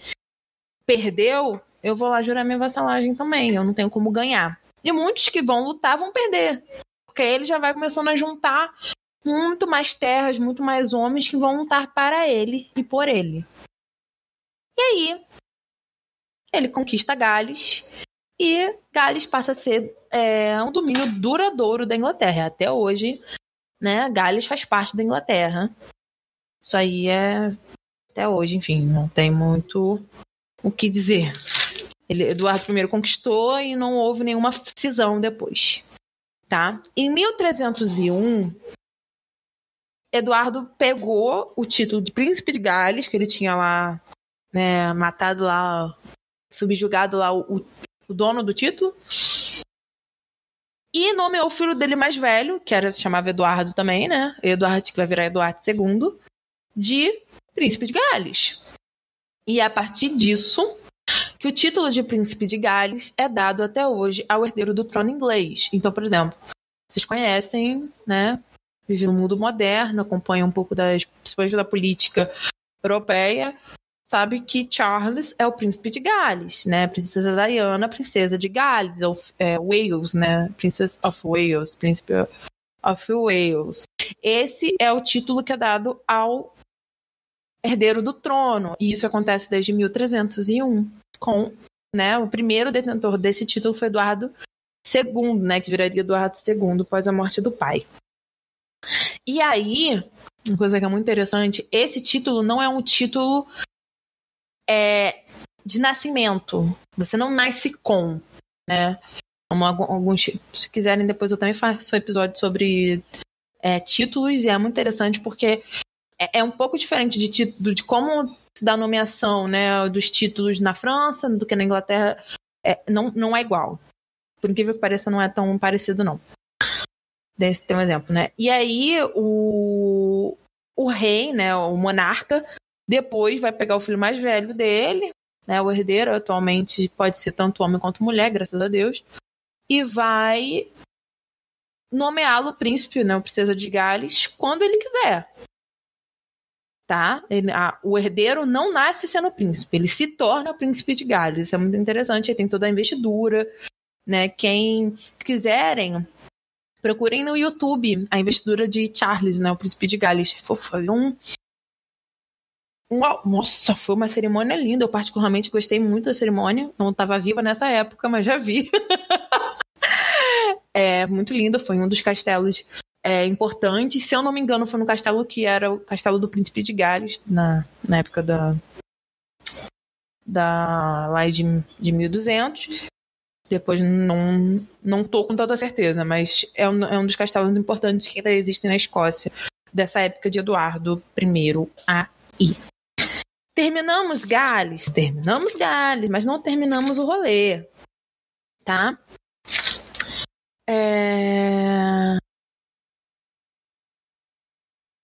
perdeu, eu vou lá jurar minha vassalagem também, eu não tenho como ganhar. E muitos que vão lutar vão perder, porque ele já vai começando a juntar muito mais terras, muito mais homens que vão lutar para ele e por ele. E aí, ele conquista Gales e Gales passa a ser é, um domínio duradouro da Inglaterra. Até hoje, né, Gales faz parte da Inglaterra. Isso aí é até hoje, enfim, não tem muito o que dizer. Ele, Eduardo I conquistou e não houve nenhuma cisão depois. Tá? Em 1301, Eduardo pegou o título de príncipe de Gales, que ele tinha lá, né, matado lá, subjugado lá o, o dono do título. E nomeou o filho dele mais velho, que era chamava Eduardo também, né? Eduardo, que vai virar Eduardo II, de Príncipe de Gales. E é a partir disso que o título de Príncipe de Gales é dado até hoje ao herdeiro do trono inglês. Então, por exemplo, vocês conhecem, né? Vivem no mundo moderno, acompanham um pouco das, principalmente da política europeia sabe que Charles é o príncipe de Gales, né? Princesa Diana, princesa de Gales, ou é, Wales, né? Princess of Wales, príncipe of Wales. Esse é o título que é dado ao herdeiro do trono, e isso acontece desde 1301, com, né, o primeiro detentor desse título foi Eduardo II, né, que viraria Eduardo II após a morte do pai. E aí, uma coisa que é muito interessante, esse título não é um título é, de nascimento. Você não nasce com, né? Como alguns, se quiserem, depois eu também faço um episódio sobre é, títulos, e é muito interessante porque é, é um pouco diferente de, título, de como se dá a nomeação né, dos títulos na França do que na Inglaterra. É, não, não é igual. Por incrível que pareça, não é tão parecido, não. Tem um exemplo, né? E aí, o, o rei, né, o monarca, depois vai pegar o filho mais velho dele, né, o herdeiro, atualmente pode ser tanto homem quanto mulher, graças a Deus, e vai nomeá-lo príncipe, né, o princesa de Gales, quando ele quiser. Tá? Ele, a, o herdeiro não nasce sendo príncipe, ele se torna príncipe de Gales. Isso é muito interessante, aí tem toda a investidura, né? Quem se quiserem, procurem no YouTube a investidura de Charles, né, o príncipe de Gales. Foi um nossa, foi uma cerimônia linda. Eu particularmente gostei muito da cerimônia. Não estava viva nessa época, mas já vi. é muito linda. Foi um dos castelos é, importantes. Se eu não me engano, foi no castelo que era o castelo do Príncipe de Gales, na, na época da. da lá de, de 1200. Depois não, não tô com tanta certeza, mas é um, é um dos castelos importantes que ainda existem na Escócia, dessa época de Eduardo I a I. Terminamos Gales? Terminamos Gales, mas não terminamos o rolê. Tá? É...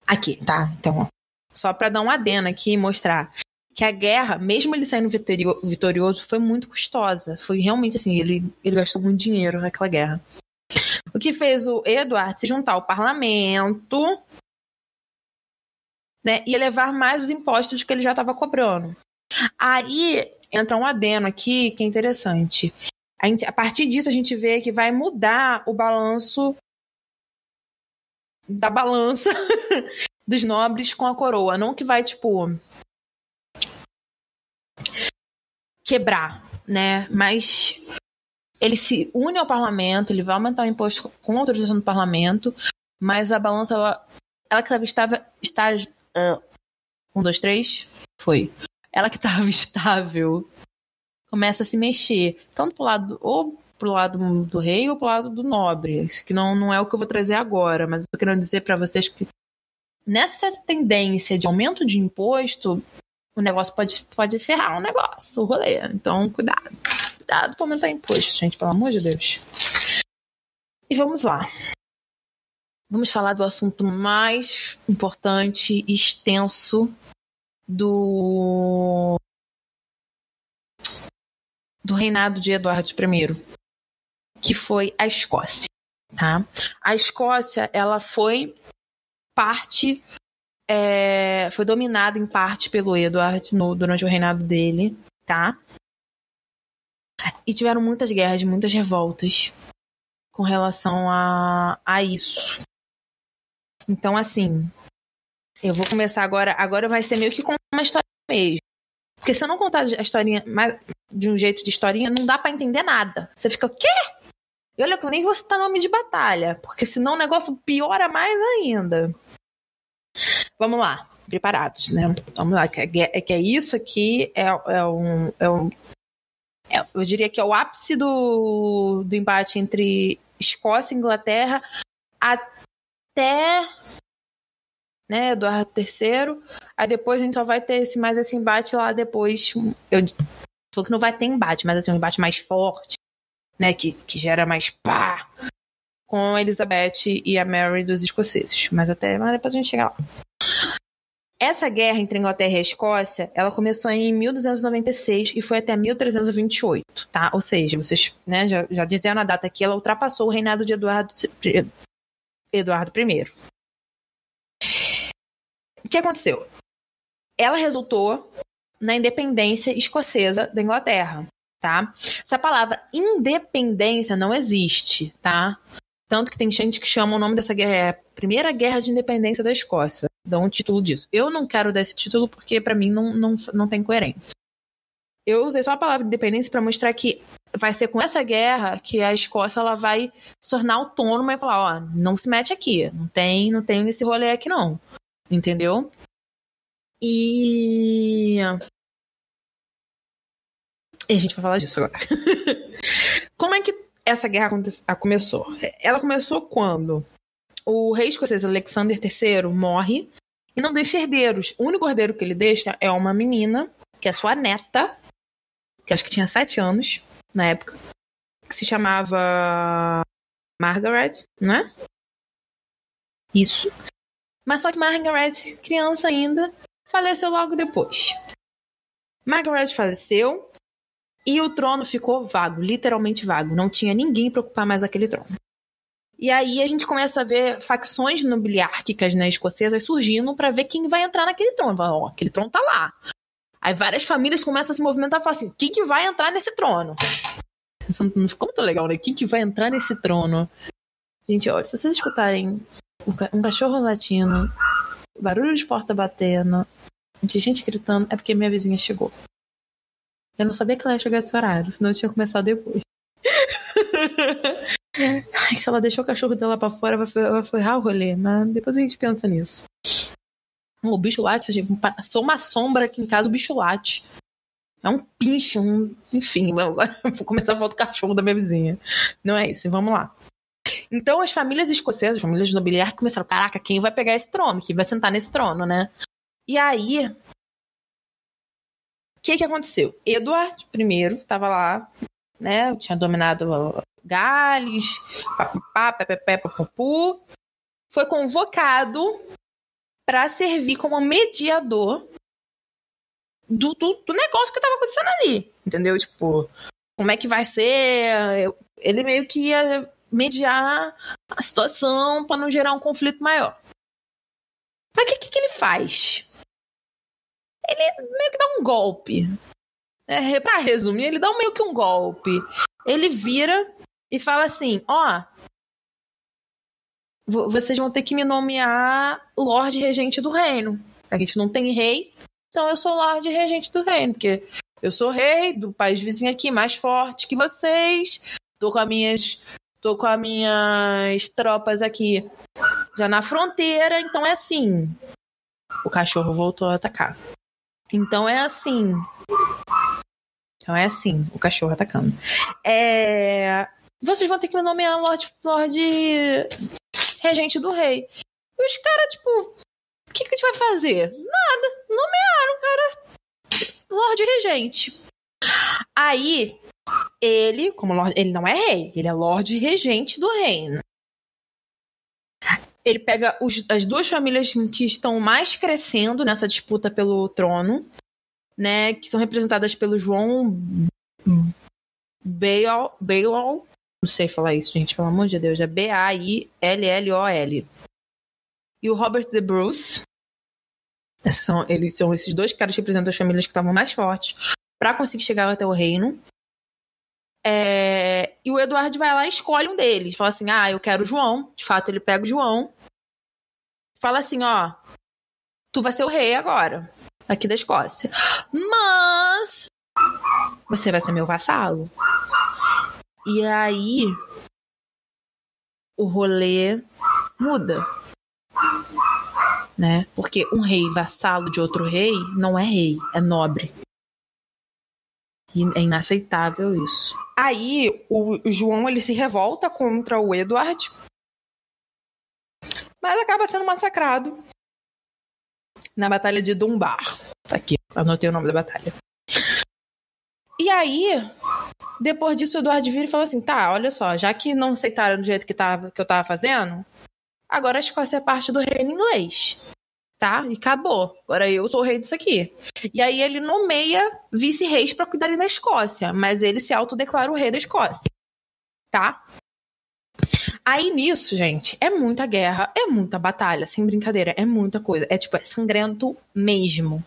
Aqui, tá? Então, só para dar um adeno aqui e mostrar que a guerra, mesmo ele saindo vitorioso, foi muito custosa. Foi realmente assim, ele, ele gastou muito dinheiro naquela guerra. O que fez o Eduardo se juntar ao parlamento né, e elevar mais os impostos que ele já estava cobrando. Aí entra um adeno aqui que é interessante. A, gente, a partir disso, a gente vê que vai mudar o balanço da balança dos nobres com a coroa. Não que vai, tipo, quebrar, né? Mas ele se une ao parlamento, ele vai aumentar o imposto com autorização do parlamento, mas a balança, ela, ela que estava estável. Um, dois, três? Foi. Ela que estava estável começa a se mexer. Tanto pro lado, ou pro lado do rei ou pro lado do nobre. Que não, não é o que eu vou trazer agora, mas eu tô querendo dizer para vocês que nessa tendência de aumento de imposto, o negócio pode, pode ferrar o negócio, o rolê. Então, cuidado. Cuidado pra aumentar imposto, gente, pelo amor de Deus. E vamos lá. Vamos falar do assunto mais importante e extenso do do reinado de Eduardo I, que foi a Escócia, tá? A Escócia, ela foi parte é, foi dominada em parte pelo Edward no, durante o reinado dele, tá? E tiveram muitas guerras, muitas revoltas com relação a, a isso. Então, assim, eu vou começar agora. Agora vai ser meio que com uma história mesmo. Porque se eu não contar a historinha de um jeito de historinha, não dá para entender nada. Você fica, o quê? E olha que eu nem vou citar nome de batalha, porque senão o negócio piora mais ainda. Vamos lá, preparados, né? Vamos lá, que é, que é isso aqui, é, é um. É um é, eu diria que é o ápice do, do embate entre Escócia e Inglaterra até né, Eduardo III. Aí depois a gente só vai ter esse, mais esse embate lá depois. Eu falou que não vai ter embate, mas assim, um embate mais forte, né? Que, que gera mais pá com a Elizabeth e a Mary dos escoceses. Mas até mas depois a gente chega lá. Essa guerra entre Inglaterra e a Escócia, ela começou em 1296 e foi até 1328, tá? Ou seja, vocês né, já, já diziam na data que ela ultrapassou o reinado de Eduardo, Eduardo I. O que aconteceu? Ela resultou na independência escocesa da Inglaterra, tá? Essa palavra independência não existe, tá? Tanto que tem gente que chama o nome dessa guerra é Primeira Guerra de Independência da Escócia. Dá um título disso. Eu não quero dar esse título porque para mim não, não, não tem coerência. Eu usei só a palavra independência para mostrar que vai ser com essa guerra que a Escócia ela vai se tornar autônoma e falar, ó, não se mete aqui, não tem, não tem esse rolê aqui não. Entendeu? E e a gente vai falar disso agora. Como é que essa guerra começou? Ela começou quando o rei escocês Alexander III morre e não deixa herdeiros. O único herdeiro que ele deixa é uma menina, que é sua neta, que acho que tinha sete anos na época, que se chamava Margaret, né? Isso. Mas só que Margaret, criança ainda, faleceu logo depois. Margaret faleceu e o trono ficou vago, literalmente vago. Não tinha ninguém para ocupar mais aquele trono. E aí a gente começa a ver facções nobiliárquicas né, escocesas surgindo para ver quem vai entrar naquele trono. Oh, aquele trono tá lá. Aí várias famílias começam a se movimentar e falam assim: quem que vai entrar nesse trono? Isso não ficou muito legal, né? Quem que vai entrar nesse trono? Gente, olha, se vocês escutarem um cachorro latindo, barulho de porta batendo, de gente gritando, é porque minha vizinha chegou. Eu não sabia que ela ia chegar esse horário, senão eu tinha começado depois. Ai, se ela deixou o cachorro dela pra fora, vai ferrar o rolê. Mas depois a gente pensa nisso. O bicho late, gente. Sou uma sombra aqui em casa, o bicho late. É um pinche, um. Enfim, agora vou começar a falar do cachorro da minha vizinha. Não é isso, vamos lá. Então as famílias escocesas, as famílias nobiliárias começaram, caraca, quem vai pegar esse trono? Quem vai sentar nesse trono, né? E aí que que aconteceu? Eduardo I estava lá, né? Tinha dominado Gales, papapá, pepepé, papapu. Foi convocado para servir como mediador do, do, do negócio que estava acontecendo ali, entendeu? Tipo, como é que vai ser? Ele meio que ia mediar a situação para não gerar um conflito maior. Mas o que, que, que, ele faz? Ele meio que dá um golpe. É, para resumir, ele dá meio que um golpe. Ele vira e fala assim: ó, vocês vão ter que me nomear Lorde Regente do Reino. A gente não tem rei, então eu sou Lorde Regente do Reino, porque eu sou rei do país vizinho aqui, mais forte que vocês. Tô com as minhas, tô com as minhas tropas aqui já na fronteira, então é assim. O cachorro voltou a atacar. Então é assim. Então é assim, o cachorro atacando. É... Vocês vão ter que me nomear Lorde, Lorde Regente do Rei. E os caras, tipo, o que, que a gente vai fazer? Nada. Nomearam, cara. Lorde Regente. Aí, ele, como Lorde, ele não é rei, ele é Lorde Regente do reino. Ele pega os, as duas famílias que estão mais crescendo nessa disputa pelo trono, né? Que são representadas pelo João. Bailol não sei falar isso, gente, pelo amor de Deus. É B-A-I-L-L-O-L. E o Robert de Bruce, são, eles são esses dois caras que representam as famílias que estavam mais fortes para conseguir chegar até o reino. É, e o Eduardo vai lá e escolhe um deles. Fala assim: ah, eu quero o João. De fato, ele pega o João. Fala assim: ó, tu vai ser o rei agora, aqui da Escócia. Mas você vai ser meu vassalo. E aí o rolê muda né? Porque um rei vassalo de outro rei não é rei, é nobre. E é inaceitável isso. Aí o João ele se revolta contra o Edward, mas acaba sendo massacrado na Batalha de Dunbar. Tá aqui, anotei o nome da batalha. E aí, depois disso, o Eduardo vira e fala assim: tá, olha só, já que não aceitaram do jeito que, tava, que eu tava fazendo, Agora a Escócia é parte do reino inglês. Tá? E acabou. Agora eu sou o rei disso aqui. E aí ele nomeia vice-reis para cuidarem da Escócia, mas ele se autodeclara o rei da Escócia. Tá? Aí nisso, gente, é muita guerra, é muita batalha, sem brincadeira, é muita coisa. É tipo, é sangrento mesmo,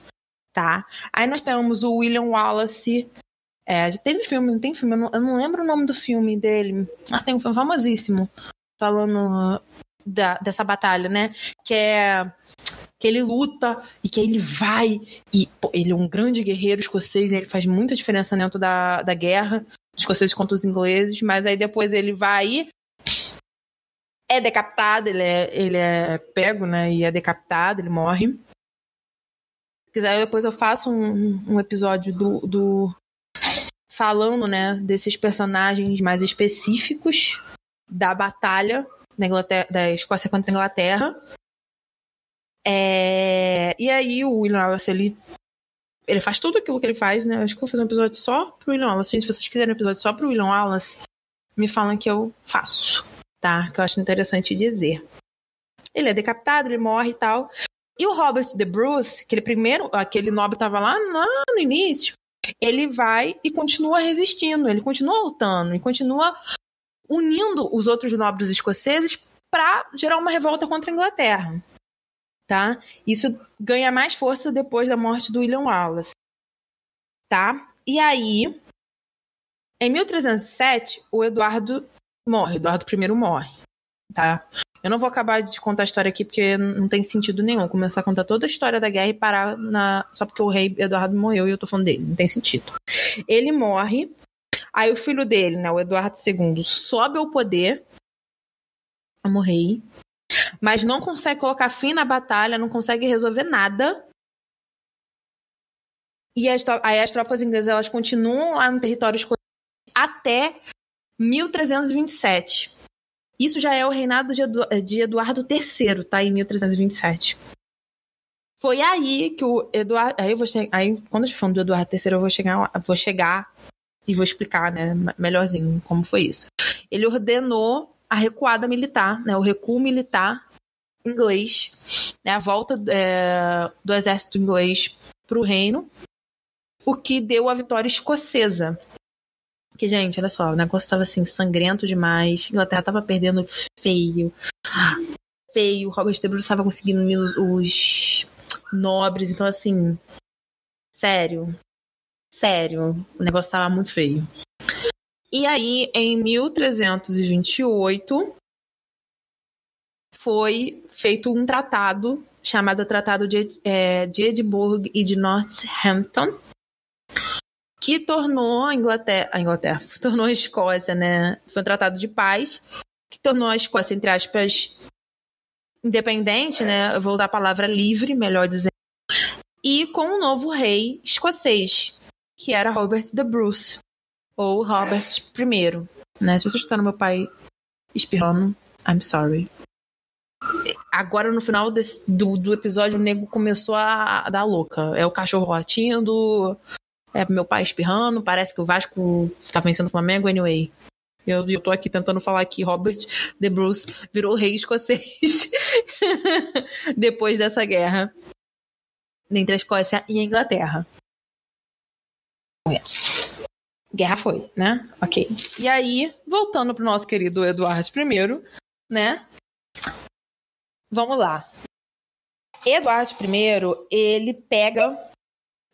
tá? Aí nós temos o William Wallace. É, teve filme, tem filme, eu não, eu não lembro o nome do filme dele. Ah, tem um filme famosíssimo. Falando da, dessa batalha, né? Que é que ele luta e que ele vai e pô, ele é um grande guerreiro escocês, né? ele faz muita diferença dentro da, da guerra, os escoceses contra os ingleses, mas aí depois ele vai é decapitado, ele é, ele é pego, né, e é decapitado, ele morre. Se quiser, depois eu faço um, um episódio do, do falando, né, desses personagens mais específicos da batalha da, Inglaterra, da Escócia contra a Inglaterra. É... E aí o William Wallace, ele, ele faz tudo aquilo que ele faz, né? Acho que vou fazer um episódio só pro William Wallace. Se vocês quiserem um episódio só pro William Wallace, me falam que eu faço, tá? Que eu acho interessante dizer. Ele é decapitado, ele morre e tal. E o Robert de Bruce, aquele primeiro, aquele nobre tava lá no início, ele vai e continua resistindo, ele continua lutando, e continua unindo os outros nobres escoceses para gerar uma revolta contra a Inglaterra. Tá? Isso ganha mais força depois da morte do William Wallace. Tá? E aí, em 1307, o Eduardo morre, Eduardo I morre, tá? Eu não vou acabar de contar a história aqui porque não tem sentido nenhum começar a contar toda a história da guerra e parar na só porque o rei Eduardo morreu e eu tô falando dele, não tem sentido. Ele morre Aí o filho dele, né, o Eduardo II, sobe ao poder, como rei, mas não consegue colocar fim na batalha, não consegue resolver nada. E as, aí as tropas inglesas elas continuam lá no território escocês até 1327. Isso já é o reinado de, Edu de Eduardo III, tá? Em 1327. Foi aí que o Eduardo. Aí eu vou chegar. Aí, quando eu falando do Eduardo III, eu vou chegar, vou chegar e vou explicar, né, melhorzinho como foi isso. Ele ordenou a recuada militar, né, o recuo militar inglês, né, a volta é, do exército inglês para o reino, o que deu a vitória escocesa. Que, gente, olha só, o negócio estava assim, sangrento demais. Inglaterra estava perdendo feio. Feio. Robert de Bruce estava conseguindo os, os nobres. Então, assim, sério. Sério. O negócio estava muito feio. E aí, em 1328, foi feito um tratado chamado Tratado de, é, de Edimburgo e de Northampton, que tornou a Inglaterra, a Inglaterra, tornou a Escócia, né? Foi um tratado de paz que tornou a Escócia, entre aspas, independente, né? Eu vou usar a palavra livre, melhor dizendo, e com um novo rei escocês, que era Robert the Bruce, ou Robert I, né? Se você escutar no meu pai espirrando, I'm sorry. Agora, no final desse, do, do episódio, o nego começou a, a dar louca. É o cachorro latindo, é meu pai espirrando, parece que o Vasco está vencendo o Flamengo, anyway. Eu, eu tô aqui tentando falar que Robert de Bruce virou rei escocês depois dessa guerra entre a Escócia e a Inglaterra. Guerra foi, né? Ok. E aí, voltando pro nosso querido Eduardo I, né? Vamos lá. Eduardo I, ele pega,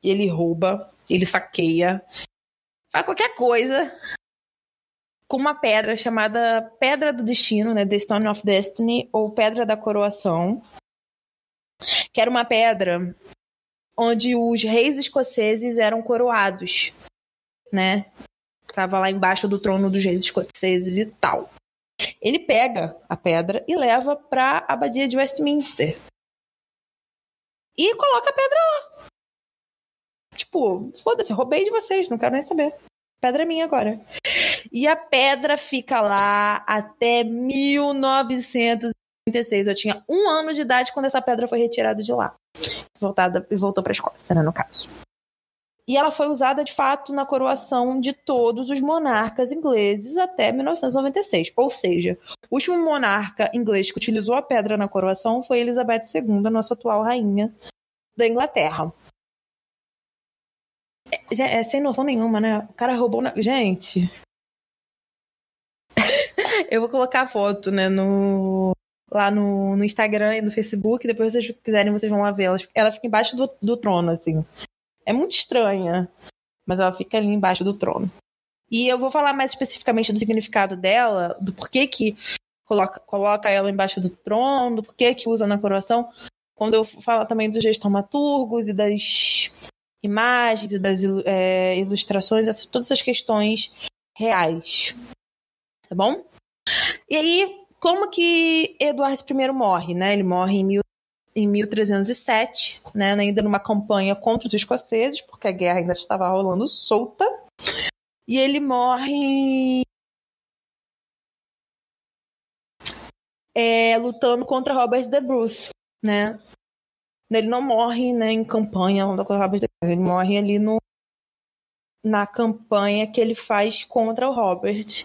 ele rouba, ele saqueia, faz qualquer coisa com uma pedra chamada Pedra do Destino, né? The Stone of Destiny, ou Pedra da Coroação, que era uma pedra onde os reis escoceses eram coroados, né? Tava lá embaixo do trono dos reis escoceses e tal. Ele pega a pedra e leva para a abadia de Westminster. E coloca a pedra lá. Tipo, foda-se, roubei de vocês, não quero nem saber. Pedra é minha agora. E a pedra fica lá até 1936. Eu tinha um ano de idade quando essa pedra foi retirada de lá. Voltada, e voltou para a Escócia, né, no caso. E ela foi usada de fato na coroação de todos os monarcas ingleses até 1996. Ou seja, o último monarca inglês que utilizou a pedra na coroação foi Elizabeth II, nossa atual rainha da Inglaterra. É, é sem noção nenhuma, né? O cara roubou. Na... Gente. Eu vou colocar a foto, né, no, lá no, no Instagram e no Facebook. Depois, se vocês quiserem, vocês vão lá ver. Ela, ela fica embaixo do, do trono, assim. É muito estranha, mas ela fica ali embaixo do trono. E eu vou falar mais especificamente do significado dela, do porquê que coloca, coloca ela embaixo do trono, do porquê que usa na coroação, quando eu falar também dos gestaumaturgos e das imagens e das é, ilustrações, essas, todas essas questões reais. Tá bom? E aí, como que Eduardo I morre, né? Ele morre em, mil, em 1307, né? Ainda numa campanha contra os escoceses, porque a guerra ainda estava rolando solta. E ele morre é, lutando contra Robert de Bruce, né? Ele não morre né, em campanha ele morre ali no, na campanha que ele faz contra o Robert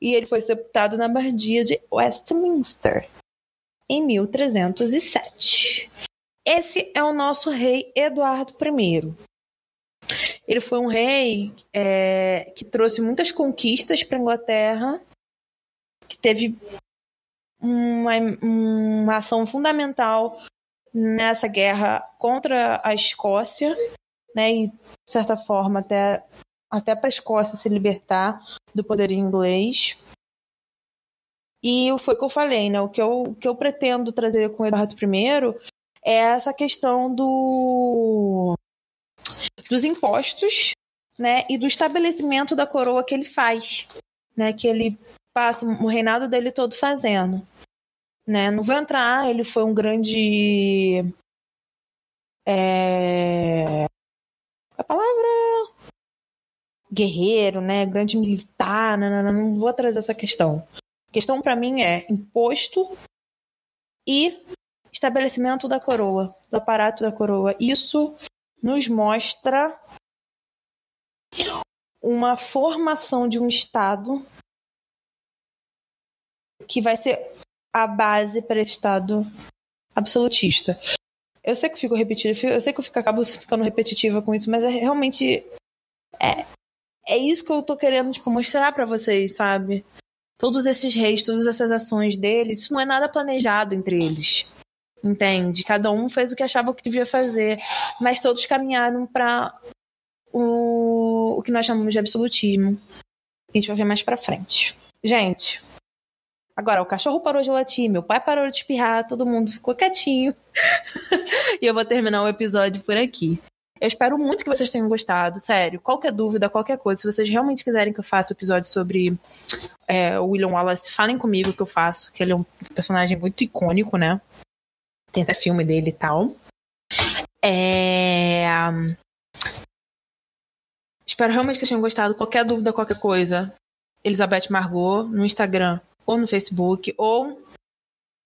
e ele foi sepultado na abadia de Westminster em 1307. Esse é o nosso rei Eduardo I. Ele foi um rei é, que trouxe muitas conquistas para a Inglaterra, que teve uma, uma ação fundamental nessa guerra contra a Escócia, né, e de certa forma até até para a Escócia se libertar do poder inglês. E foi o que eu falei, né? O que eu, o que eu pretendo trazer com o Eduardo I é essa questão do dos impostos, né, e do estabelecimento da coroa que ele faz, né, que ele passa o reinado dele todo fazendo, né? Não vou entrar, ele foi um grande é... a palavra guerreiro, né, grande militar, não, não, não vou trazer essa questão. A questão para mim é imposto e estabelecimento da coroa, do aparato da coroa. Isso nos mostra uma formação de um Estado que vai ser a base para esse Estado absolutista. Eu sei que fico repetindo, eu sei que eu fico, acabo ficando repetitiva com isso, mas é realmente. É, é isso que eu tô querendo tipo, mostrar para vocês, sabe? Todos esses reis, todas essas ações deles, isso não é nada planejado entre eles. Entende? Cada um fez o que achava que devia fazer, mas todos caminharam para o, o que nós chamamos de absolutismo. A gente vai ver mais pra frente. Gente, Agora, o cachorro parou de latir, meu pai parou de espirrar, todo mundo ficou quietinho. e eu vou terminar o episódio por aqui. Eu espero muito que vocês tenham gostado, sério. Qualquer dúvida, qualquer coisa, se vocês realmente quiserem que eu faça um episódio sobre é, o William Wallace, falem comigo que eu faço, que ele é um personagem muito icônico, né? Tem até filme dele e tal. É... Espero realmente que vocês tenham gostado. Qualquer dúvida, qualquer coisa, Elizabeth Margot no Instagram ou no Facebook, ou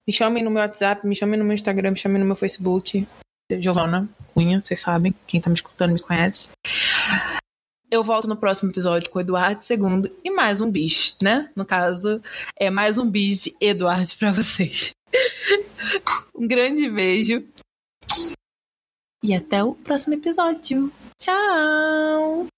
me chamem no meu WhatsApp, me chamem no meu Instagram, me chamem no meu Facebook. Giovana Cunha, vocês sabem, quem tá me escutando me conhece. Eu volto no próximo episódio com o Eduardo II e mais um bicho, né? No caso, é mais um bicho de Eduardo para vocês. um grande beijo. E até o próximo episódio. Tchau!